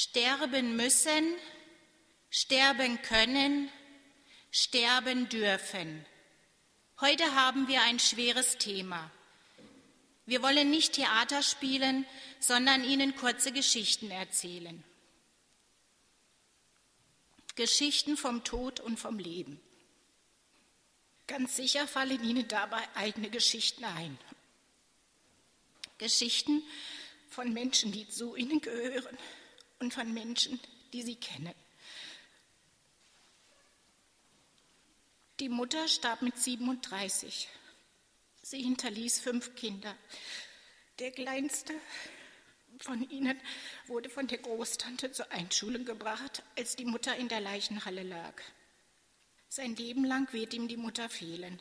sterben müssen, sterben können, sterben dürfen. Heute haben wir ein schweres Thema. Wir wollen nicht Theater spielen, sondern Ihnen kurze Geschichten erzählen. Geschichten vom Tod und vom Leben. Ganz sicher fallen Ihnen dabei eigene Geschichten ein. Geschichten von Menschen, die zu Ihnen gehören und von Menschen, die Sie kennen. Die Mutter starb mit 37. Sie hinterließ fünf Kinder. Der kleinste von ihnen wurde von der Großtante zur Einschulung gebracht, als die Mutter in der Leichenhalle lag. Sein Leben lang wird ihm die Mutter fehlen.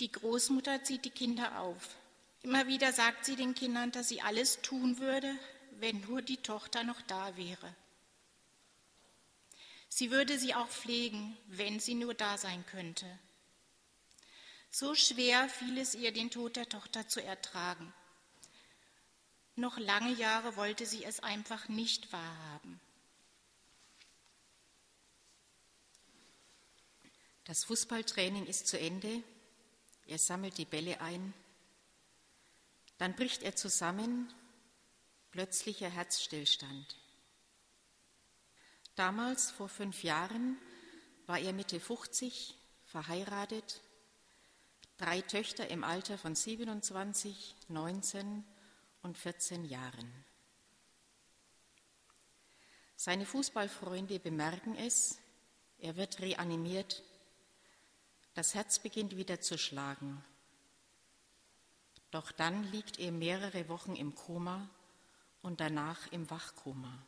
Die Großmutter zieht die Kinder auf. Immer wieder sagt sie den Kindern, dass sie alles tun würde, wenn nur die Tochter noch da wäre. Sie würde sie auch pflegen, wenn sie nur da sein könnte. So schwer fiel es ihr, den Tod der Tochter zu ertragen. Noch lange Jahre wollte sie es einfach nicht wahrhaben. Das Fußballtraining ist zu Ende. Er sammelt die Bälle ein. Dann bricht er zusammen. Plötzlicher Herzstillstand. Damals, vor fünf Jahren, war er Mitte 50, verheiratet, drei Töchter im Alter von 27, 19 und 14 Jahren. Seine Fußballfreunde bemerken es, er wird reanimiert, das Herz beginnt wieder zu schlagen. Doch dann liegt er mehrere Wochen im Koma und danach im Wachkoma.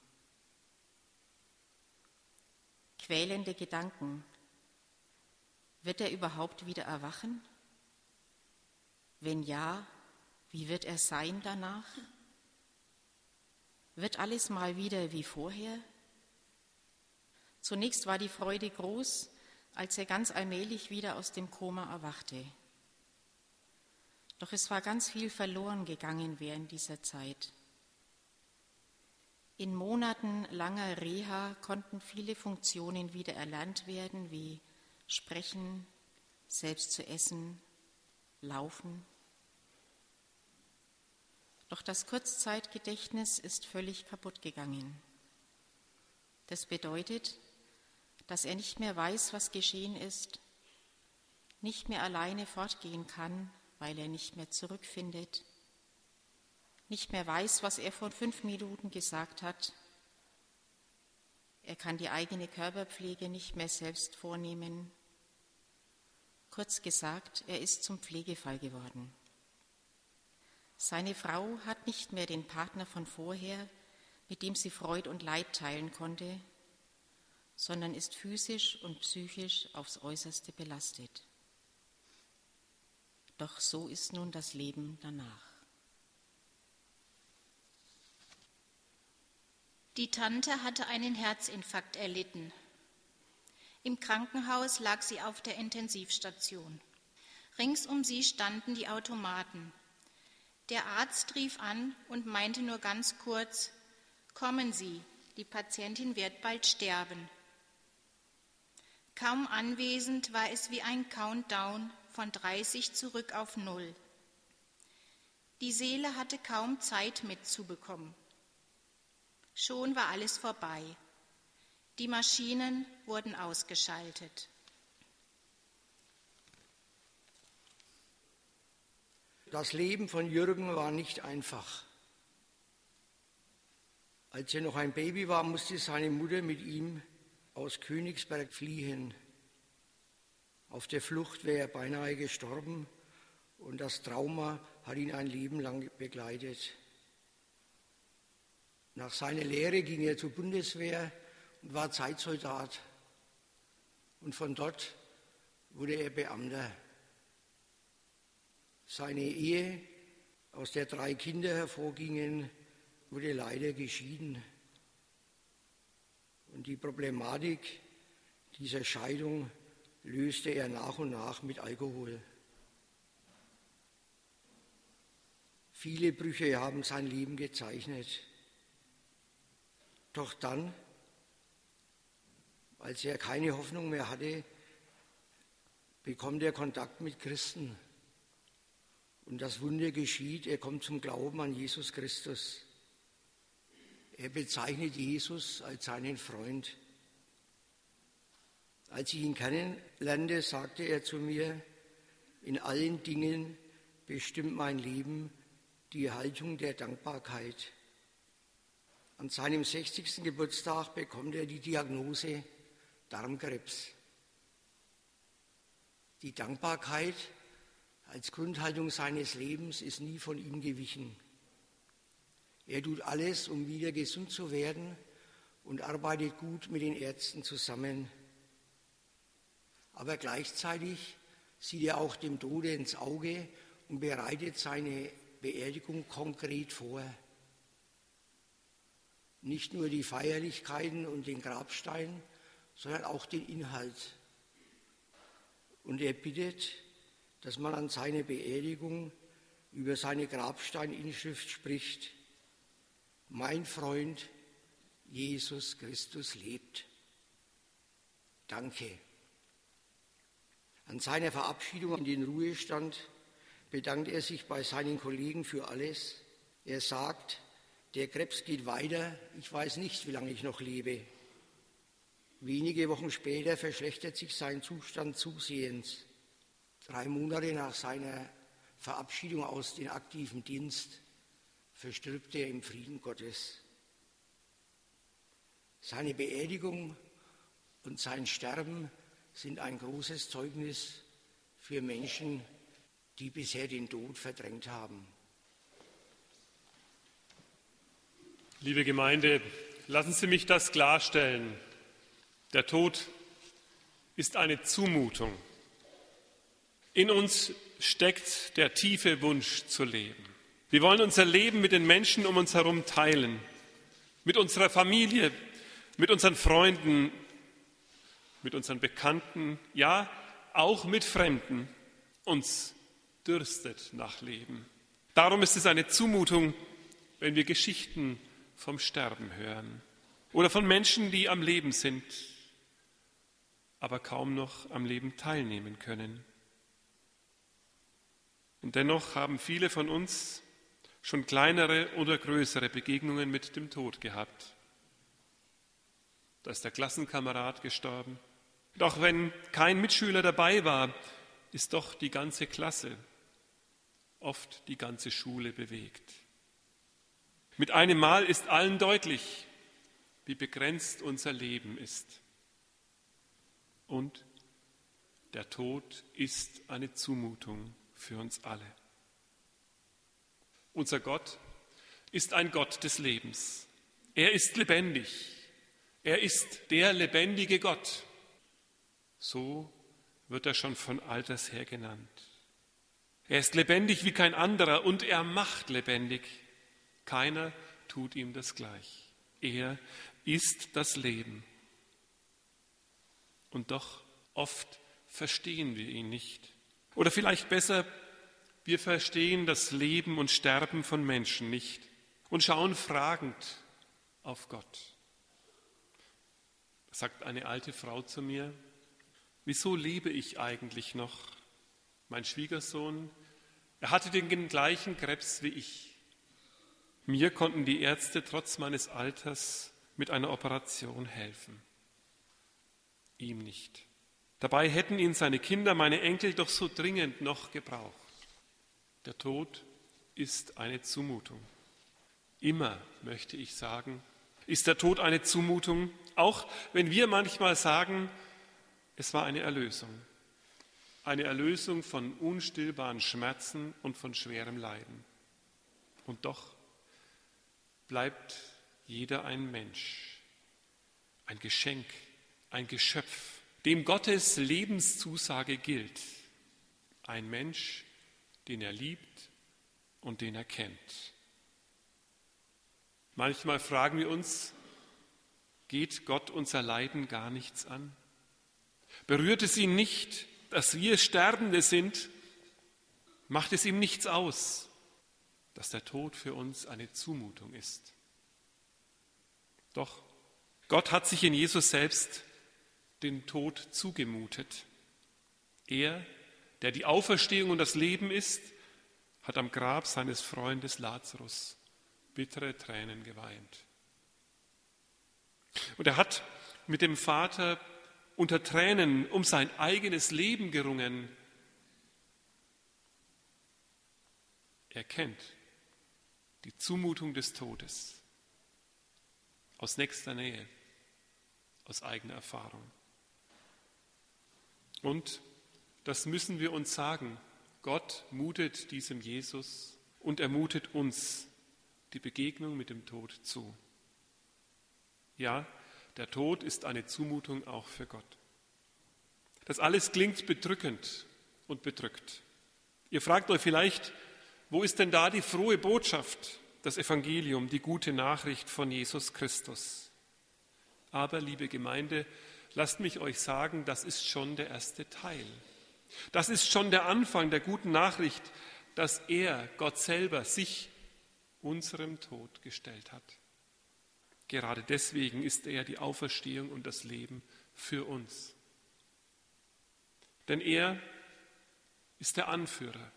quälende Gedanken. Wird er überhaupt wieder erwachen? Wenn ja, wie wird er sein danach? Wird alles mal wieder wie vorher? Zunächst war die Freude groß, als er ganz allmählich wieder aus dem Koma erwachte. Doch es war ganz viel verloren gegangen während dieser Zeit. In monatelanger Reha konnten viele Funktionen wieder erlernt werden, wie Sprechen, selbst zu essen, Laufen. Doch das Kurzzeitgedächtnis ist völlig kaputt gegangen. Das bedeutet, dass er nicht mehr weiß, was geschehen ist, nicht mehr alleine fortgehen kann, weil er nicht mehr zurückfindet nicht mehr weiß, was er vor fünf Minuten gesagt hat. Er kann die eigene Körperpflege nicht mehr selbst vornehmen. Kurz gesagt, er ist zum Pflegefall geworden. Seine Frau hat nicht mehr den Partner von vorher, mit dem sie Freud und Leid teilen konnte, sondern ist physisch und psychisch aufs äußerste belastet. Doch so ist nun das Leben danach. Die Tante hatte einen Herzinfarkt erlitten. Im Krankenhaus lag sie auf der Intensivstation. Rings um sie standen die Automaten. Der Arzt rief an und meinte nur ganz kurz, Kommen Sie, die Patientin wird bald sterben. Kaum anwesend war es wie ein Countdown von 30 zurück auf Null. Die Seele hatte kaum Zeit mitzubekommen. Schon war alles vorbei. Die Maschinen wurden ausgeschaltet. Das Leben von Jürgen war nicht einfach. Als er noch ein Baby war, musste seine Mutter mit ihm aus Königsberg fliehen. Auf der Flucht wäre er beinahe gestorben und das Trauma hat ihn ein Leben lang begleitet. Nach seiner Lehre ging er zur Bundeswehr und war Zeitsoldat. Und von dort wurde er Beamter. Seine Ehe, aus der drei Kinder hervorgingen, wurde leider geschieden. Und die Problematik dieser Scheidung löste er nach und nach mit Alkohol. Viele Brüche haben sein Leben gezeichnet. Doch dann, als er keine Hoffnung mehr hatte, bekommt er Kontakt mit Christen. Und das Wunder geschieht, er kommt zum Glauben an Jesus Christus. Er bezeichnet Jesus als seinen Freund. Als ich ihn kennenlernte, sagte er zu mir, in allen Dingen bestimmt mein Leben die Haltung der Dankbarkeit. An seinem 60. Geburtstag bekommt er die Diagnose Darmkrebs. Die Dankbarkeit als Grundhaltung seines Lebens ist nie von ihm gewichen. Er tut alles, um wieder gesund zu werden und arbeitet gut mit den Ärzten zusammen. Aber gleichzeitig sieht er auch dem Tode ins Auge und bereitet seine Beerdigung konkret vor. Nicht nur die Feierlichkeiten und den Grabstein, sondern auch den Inhalt. Und er bittet, dass man an seiner Beerdigung über seine Grabsteininschrift spricht. Mein Freund Jesus Christus lebt. Danke. An seiner Verabschiedung in den Ruhestand bedankt er sich bei seinen Kollegen für alles. Er sagt, der Krebs geht weiter, ich weiß nicht, wie lange ich noch lebe. Wenige Wochen später verschlechtert sich sein Zustand zusehends. Drei Monate nach seiner Verabschiedung aus dem aktiven Dienst verstirbt er im Frieden Gottes. Seine Beerdigung und sein Sterben sind ein großes Zeugnis für Menschen, die bisher den Tod verdrängt haben. Liebe Gemeinde, lassen Sie mich das klarstellen. Der Tod ist eine Zumutung. In uns steckt der tiefe Wunsch zu leben. Wir wollen unser Leben mit den Menschen um uns herum teilen, mit unserer Familie, mit unseren Freunden, mit unseren Bekannten, ja, auch mit Fremden. Uns dürstet nach Leben. Darum ist es eine Zumutung, wenn wir Geschichten vom Sterben hören oder von Menschen, die am Leben sind, aber kaum noch am Leben teilnehmen können. Und dennoch haben viele von uns schon kleinere oder größere Begegnungen mit dem Tod gehabt. Da ist der Klassenkamerad gestorben. Doch wenn kein Mitschüler dabei war, ist doch die ganze Klasse, oft die ganze Schule bewegt. Mit einem Mal ist allen deutlich, wie begrenzt unser Leben ist. Und der Tod ist eine Zumutung für uns alle. Unser Gott ist ein Gott des Lebens. Er ist lebendig. Er ist der lebendige Gott. So wird er schon von alters her genannt. Er ist lebendig wie kein anderer und er macht lebendig. Keiner tut ihm das gleich. Er ist das Leben. Und doch oft verstehen wir ihn nicht. Oder vielleicht besser, wir verstehen das Leben und Sterben von Menschen nicht und schauen fragend auf Gott. Sagt eine alte Frau zu mir, wieso lebe ich eigentlich noch? Mein Schwiegersohn, er hatte den gleichen Krebs wie ich. Mir konnten die Ärzte trotz meines Alters mit einer Operation helfen. Ihm nicht. Dabei hätten ihn seine Kinder, meine Enkel, doch so dringend noch gebraucht. Der Tod ist eine Zumutung. Immer, möchte ich sagen, ist der Tod eine Zumutung, auch wenn wir manchmal sagen, es war eine Erlösung. Eine Erlösung von unstillbaren Schmerzen und von schwerem Leiden. Und doch bleibt jeder ein Mensch, ein Geschenk, ein Geschöpf, dem Gottes Lebenszusage gilt. Ein Mensch, den er liebt und den er kennt. Manchmal fragen wir uns, geht Gott unser Leiden gar nichts an? Berührt es ihn nicht, dass wir Sterbende sind? Macht es ihm nichts aus, dass der Tod für uns eine Zumutung ist? Doch Gott hat sich in Jesus selbst den Tod zugemutet. Er, der die Auferstehung und das Leben ist, hat am Grab seines Freundes Lazarus bittere Tränen geweint. Und er hat mit dem Vater unter Tränen um sein eigenes Leben gerungen. Er kennt die Zumutung des Todes aus nächster Nähe, aus eigener Erfahrung. Und das müssen wir uns sagen. Gott mutet diesem Jesus und er mutet uns die Begegnung mit dem Tod zu. Ja, der Tod ist eine Zumutung auch für Gott. Das alles klingt bedrückend und bedrückt. Ihr fragt euch vielleicht, wo ist denn da die frohe Botschaft, das Evangelium, die gute Nachricht von Jesus Christus? Aber, liebe Gemeinde, lasst mich euch sagen, das ist schon der erste Teil. Das ist schon der Anfang der guten Nachricht, dass er, Gott selber, sich unserem Tod gestellt hat. Gerade deswegen ist er die Auferstehung und das Leben für uns. Denn er ist der Anführer.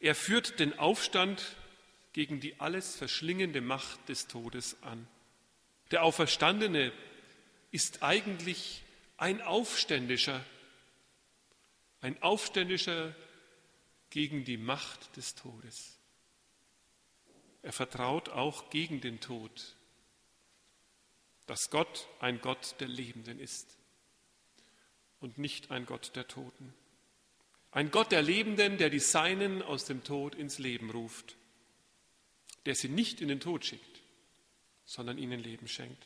Er führt den Aufstand gegen die alles verschlingende Macht des Todes an. Der Auferstandene ist eigentlich ein Aufständischer, ein Aufständischer gegen die Macht des Todes. Er vertraut auch gegen den Tod, dass Gott ein Gott der Lebenden ist und nicht ein Gott der Toten. Ein Gott der Lebenden, der die Seinen aus dem Tod ins Leben ruft, der sie nicht in den Tod schickt, sondern ihnen Leben schenkt.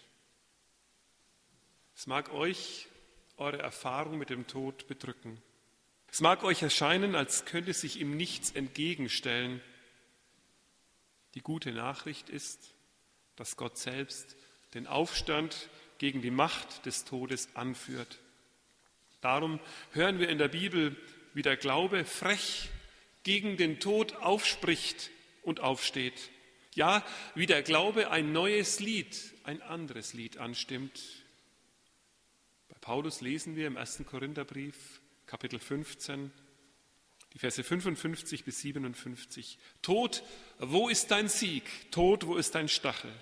Es mag euch eure Erfahrung mit dem Tod bedrücken. Es mag euch erscheinen, als könnte sich ihm nichts entgegenstellen. Die gute Nachricht ist, dass Gott selbst den Aufstand gegen die Macht des Todes anführt. Darum hören wir in der Bibel, wie der Glaube frech gegen den Tod aufspricht und aufsteht. Ja, wie der Glaube ein neues Lied, ein anderes Lied anstimmt. Bei Paulus lesen wir im 1. Korintherbrief, Kapitel 15, die Verse 55 bis 57. Tod, wo ist dein Sieg? Tod, wo ist dein Stachel?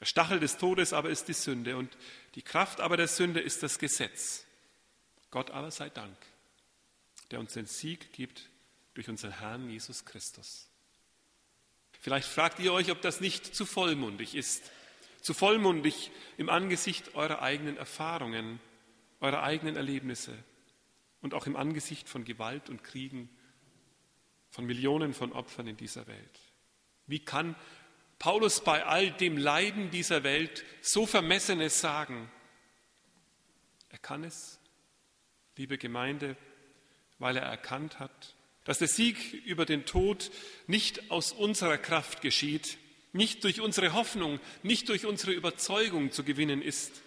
Der Stachel des Todes aber ist die Sünde und die Kraft aber der Sünde ist das Gesetz. Gott aber sei Dank, der uns den Sieg gibt durch unseren Herrn Jesus Christus. Vielleicht fragt ihr euch, ob das nicht zu vollmundig ist. Zu vollmundig im Angesicht eurer eigenen Erfahrungen, eurer eigenen Erlebnisse und auch im Angesicht von Gewalt und Kriegen, von Millionen von Opfern in dieser Welt. Wie kann Paulus bei all dem Leiden dieser Welt so Vermessenes sagen? Er kann es, liebe Gemeinde, weil er erkannt hat, dass der Sieg über den Tod nicht aus unserer Kraft geschieht, nicht durch unsere Hoffnung, nicht durch unsere Überzeugung zu gewinnen ist.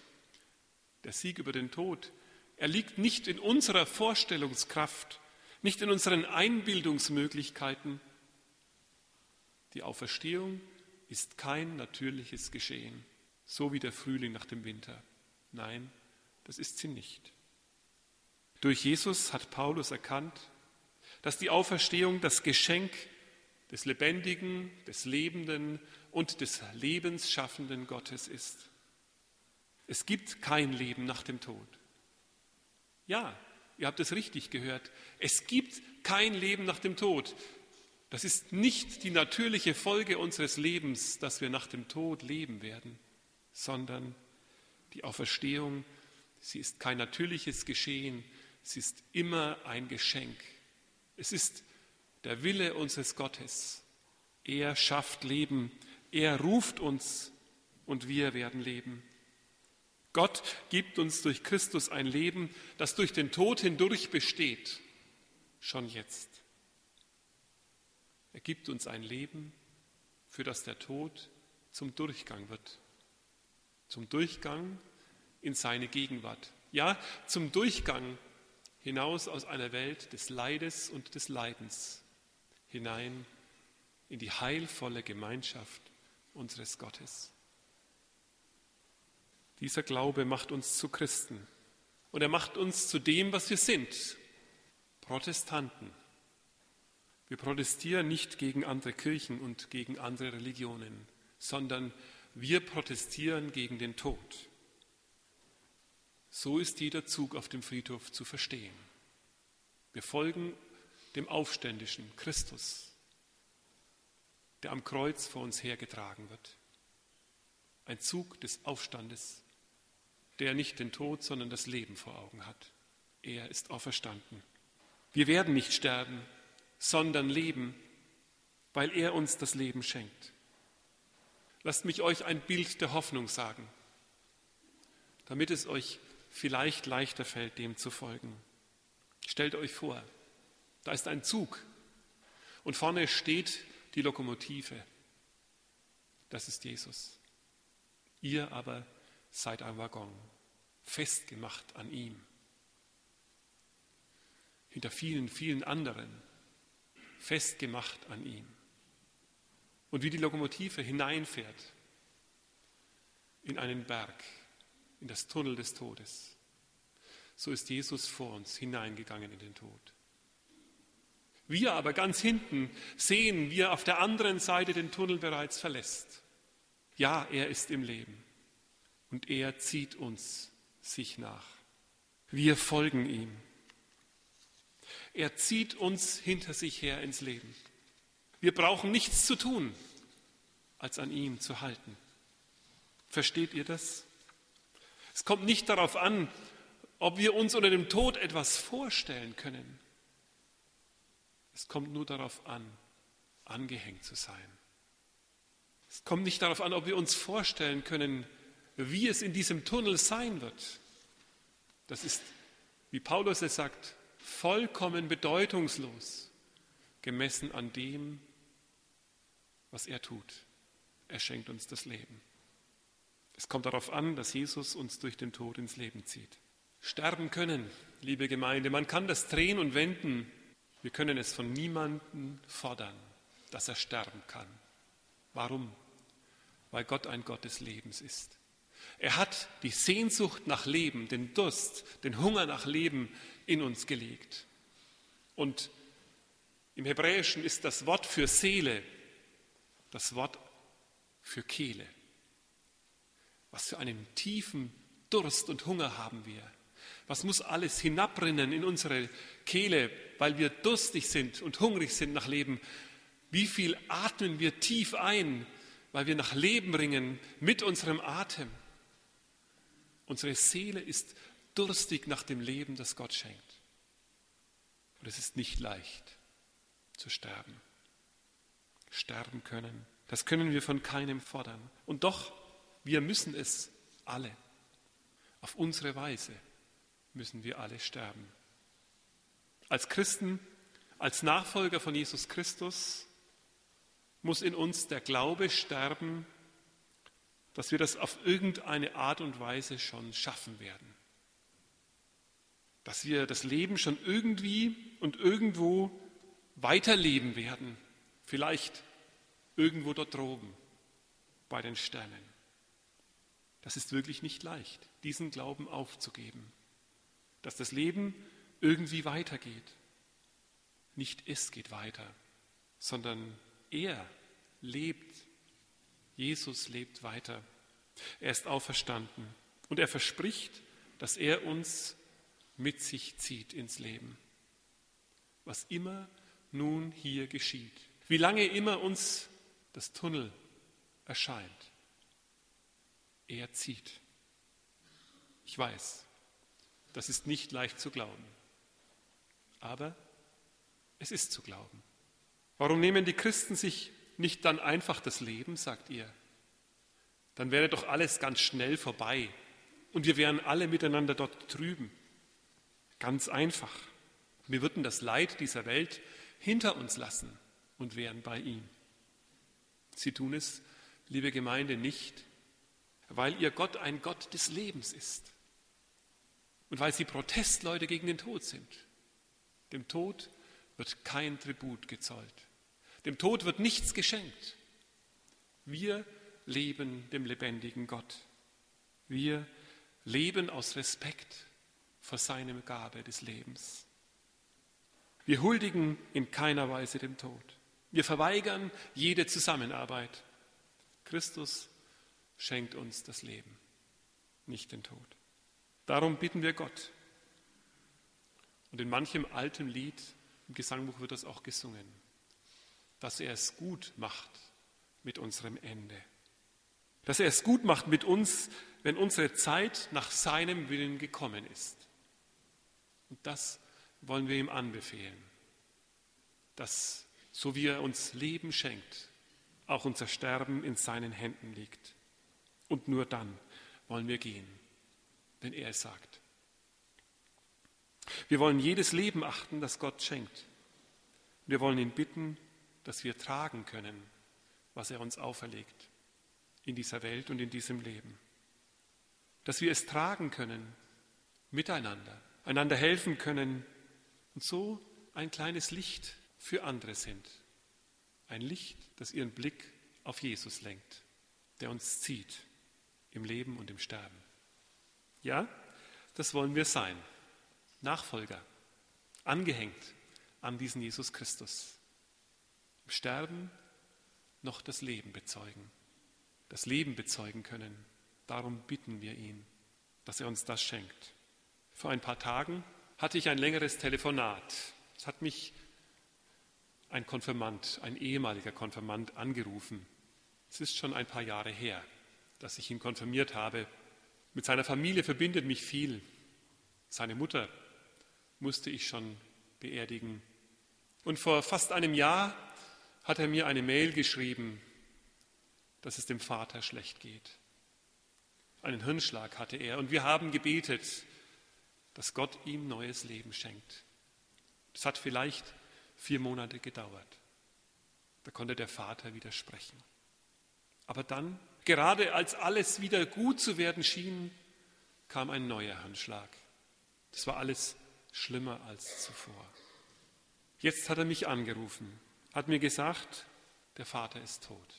Der Sieg über den Tod, er liegt nicht in unserer Vorstellungskraft, nicht in unseren Einbildungsmöglichkeiten. Die Auferstehung ist kein natürliches Geschehen, so wie der Frühling nach dem Winter. Nein, das ist sie nicht. Durch Jesus hat Paulus erkannt, dass die Auferstehung das Geschenk des lebendigen, des lebenden und des lebensschaffenden Gottes ist. Es gibt kein Leben nach dem Tod. Ja, ihr habt es richtig gehört. Es gibt kein Leben nach dem Tod. Das ist nicht die natürliche Folge unseres Lebens, dass wir nach dem Tod leben werden, sondern die Auferstehung, sie ist kein natürliches Geschehen, sie ist immer ein Geschenk. Es ist der Wille unseres Gottes. Er schafft Leben, er ruft uns und wir werden leben. Gott gibt uns durch Christus ein Leben, das durch den Tod hindurch besteht, schon jetzt. Er gibt uns ein Leben, für das der Tod zum Durchgang wird. Zum Durchgang in seine Gegenwart. Ja, zum Durchgang hinaus aus einer Welt des Leides und des Leidens hinein in die heilvolle Gemeinschaft unseres Gottes. Dieser Glaube macht uns zu Christen. Und er macht uns zu dem, was wir sind, Protestanten. Wir protestieren nicht gegen andere Kirchen und gegen andere Religionen, sondern wir protestieren gegen den Tod. So ist jeder Zug auf dem Friedhof zu verstehen. Wir folgen dem Aufständischen Christus, der am Kreuz vor uns hergetragen wird. Ein Zug des Aufstandes, der nicht den Tod, sondern das Leben vor Augen hat. Er ist auferstanden. Wir werden nicht sterben, sondern leben, weil er uns das Leben schenkt. Lasst mich euch ein Bild der Hoffnung sagen, damit es euch vielleicht leichter fällt, dem zu folgen. Stellt euch vor, da ist ein Zug und vorne steht die Lokomotive. Das ist Jesus. Ihr aber seid ein Waggon, festgemacht an ihm. Hinter vielen, vielen anderen, festgemacht an ihm. Und wie die Lokomotive hineinfährt in einen Berg, in das Tunnel des Todes, so ist Jesus vor uns hineingegangen in den Tod. Wir aber ganz hinten sehen, wie er auf der anderen Seite den Tunnel bereits verlässt. Ja, er ist im Leben und er zieht uns sich nach. Wir folgen ihm. Er zieht uns hinter sich her ins Leben. Wir brauchen nichts zu tun, als an ihm zu halten. Versteht ihr das? Es kommt nicht darauf an, ob wir uns unter dem Tod etwas vorstellen können. Es kommt nur darauf an, angehängt zu sein. Es kommt nicht darauf an, ob wir uns vorstellen können, wie es in diesem Tunnel sein wird. Das ist, wie Paulus es sagt, vollkommen bedeutungslos, gemessen an dem, was er tut. Er schenkt uns das Leben. Es kommt darauf an, dass Jesus uns durch den Tod ins Leben zieht. Sterben können, liebe Gemeinde, man kann das drehen und wenden. Wir können es von niemandem fordern, dass er sterben kann. Warum? Weil Gott ein Gott des Lebens ist. Er hat die Sehnsucht nach Leben, den Durst, den Hunger nach Leben in uns gelegt. Und im Hebräischen ist das Wort für Seele das Wort für Kehle. Was für einen tiefen Durst und Hunger haben wir. Was muss alles hinabrinnen in unsere Kehle, weil wir durstig sind und hungrig sind nach Leben? Wie viel atmen wir tief ein, weil wir nach Leben ringen mit unserem Atem? Unsere Seele ist durstig nach dem Leben, das Gott schenkt. Und es ist nicht leicht zu sterben. Sterben können, das können wir von keinem fordern. Und doch wir müssen es alle. Auf unsere Weise müssen wir alle sterben. Als Christen, als Nachfolger von Jesus Christus muss in uns der Glaube sterben, dass wir das auf irgendeine Art und Weise schon schaffen werden. Dass wir das Leben schon irgendwie und irgendwo weiterleben werden. Vielleicht irgendwo dort droben bei den Sternen. Das ist wirklich nicht leicht, diesen Glauben aufzugeben, dass das Leben irgendwie weitergeht. Nicht es geht weiter, sondern er lebt. Jesus lebt weiter. Er ist auferstanden und er verspricht, dass er uns mit sich zieht ins Leben. Was immer nun hier geschieht, wie lange immer uns das Tunnel erscheint. Er zieht. Ich weiß, das ist nicht leicht zu glauben, aber es ist zu glauben. Warum nehmen die Christen sich nicht dann einfach das Leben, sagt ihr? Dann wäre doch alles ganz schnell vorbei und wir wären alle miteinander dort drüben. Ganz einfach. Wir würden das Leid dieser Welt hinter uns lassen und wären bei ihm. Sie tun es, liebe Gemeinde, nicht, weil ihr Gott ein Gott des Lebens ist und weil sie Protestleute gegen den Tod sind. Dem Tod wird kein Tribut gezollt. Dem Tod wird nichts geschenkt. Wir leben dem lebendigen Gott. Wir leben aus Respekt vor seinem Gabe des Lebens. Wir huldigen in keiner Weise dem Tod. Wir verweigern jede Zusammenarbeit. Christus schenkt uns das Leben, nicht den Tod. Darum bitten wir Gott. Und in manchem alten Lied im Gesangbuch wird das auch gesungen, dass er es gut macht mit unserem Ende. Dass er es gut macht mit uns, wenn unsere Zeit nach seinem Willen gekommen ist. Und das wollen wir ihm anbefehlen, dass so wie er uns Leben schenkt, auch unser Sterben in seinen Händen liegt. Und nur dann wollen wir gehen, wenn er es sagt. Wir wollen jedes Leben achten, das Gott schenkt. Wir wollen ihn bitten, dass wir tragen können, was er uns auferlegt in dieser Welt und in diesem Leben. Dass wir es tragen können miteinander, einander helfen können und so ein kleines Licht für andere sind. Ein Licht, das ihren Blick auf Jesus lenkt, der uns zieht im Leben und im Sterben. Ja, das wollen wir sein. Nachfolger, angehängt an diesen Jesus Christus. Im Sterben noch das Leben bezeugen, das Leben bezeugen können. Darum bitten wir ihn, dass er uns das schenkt. Vor ein paar Tagen hatte ich ein längeres Telefonat. Es hat mich ein Konfirmand, ein ehemaliger Konfirmand angerufen. Es ist schon ein paar Jahre her, dass ich ihn konfirmiert habe. Mit seiner Familie verbindet mich viel. Seine Mutter musste ich schon beerdigen. Und vor fast einem Jahr hat er mir eine Mail geschrieben, dass es dem Vater schlecht geht. Einen Hirnschlag hatte er und wir haben gebetet, dass Gott ihm neues Leben schenkt. Es hat vielleicht vier Monate gedauert. Da konnte der Vater widersprechen. Aber dann, gerade als alles wieder gut zu werden schien, kam ein neuer Handschlag. Das war alles schlimmer als zuvor. Jetzt hat er mich angerufen, hat mir gesagt, der Vater ist tot.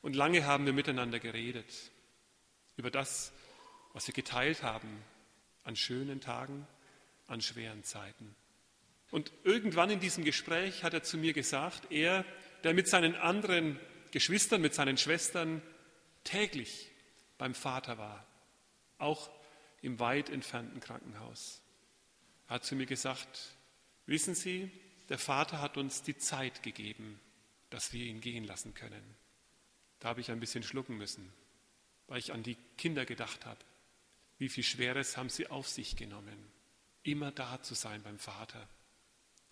Und lange haben wir miteinander geredet über das, was wir geteilt haben an schönen Tagen, an schweren Zeiten. Und irgendwann in diesem Gespräch hat er zu mir gesagt, er, der mit seinen anderen Geschwistern, mit seinen Schwestern täglich beim Vater war, auch im weit entfernten Krankenhaus. Er hat zu mir gesagt, wissen Sie, der Vater hat uns die Zeit gegeben, dass wir ihn gehen lassen können. Da habe ich ein bisschen schlucken müssen, weil ich an die Kinder gedacht habe. Wie viel Schweres haben sie auf sich genommen, immer da zu sein beim Vater,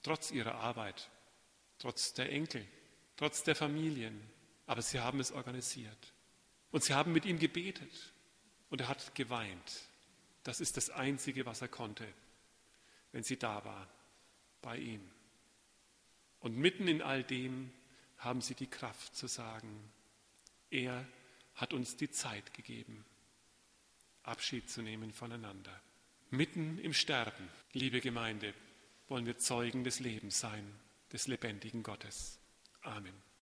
trotz ihrer Arbeit, trotz der Enkel, trotz der Familien. Aber sie haben es organisiert. Und sie haben mit ihm gebetet. Und er hat geweint. Das ist das Einzige, was er konnte wenn sie da war, bei ihm. Und mitten in all dem haben sie die Kraft zu sagen, er hat uns die Zeit gegeben, Abschied zu nehmen voneinander. Mitten im Sterben, liebe Gemeinde, wollen wir Zeugen des Lebens sein, des lebendigen Gottes. Amen.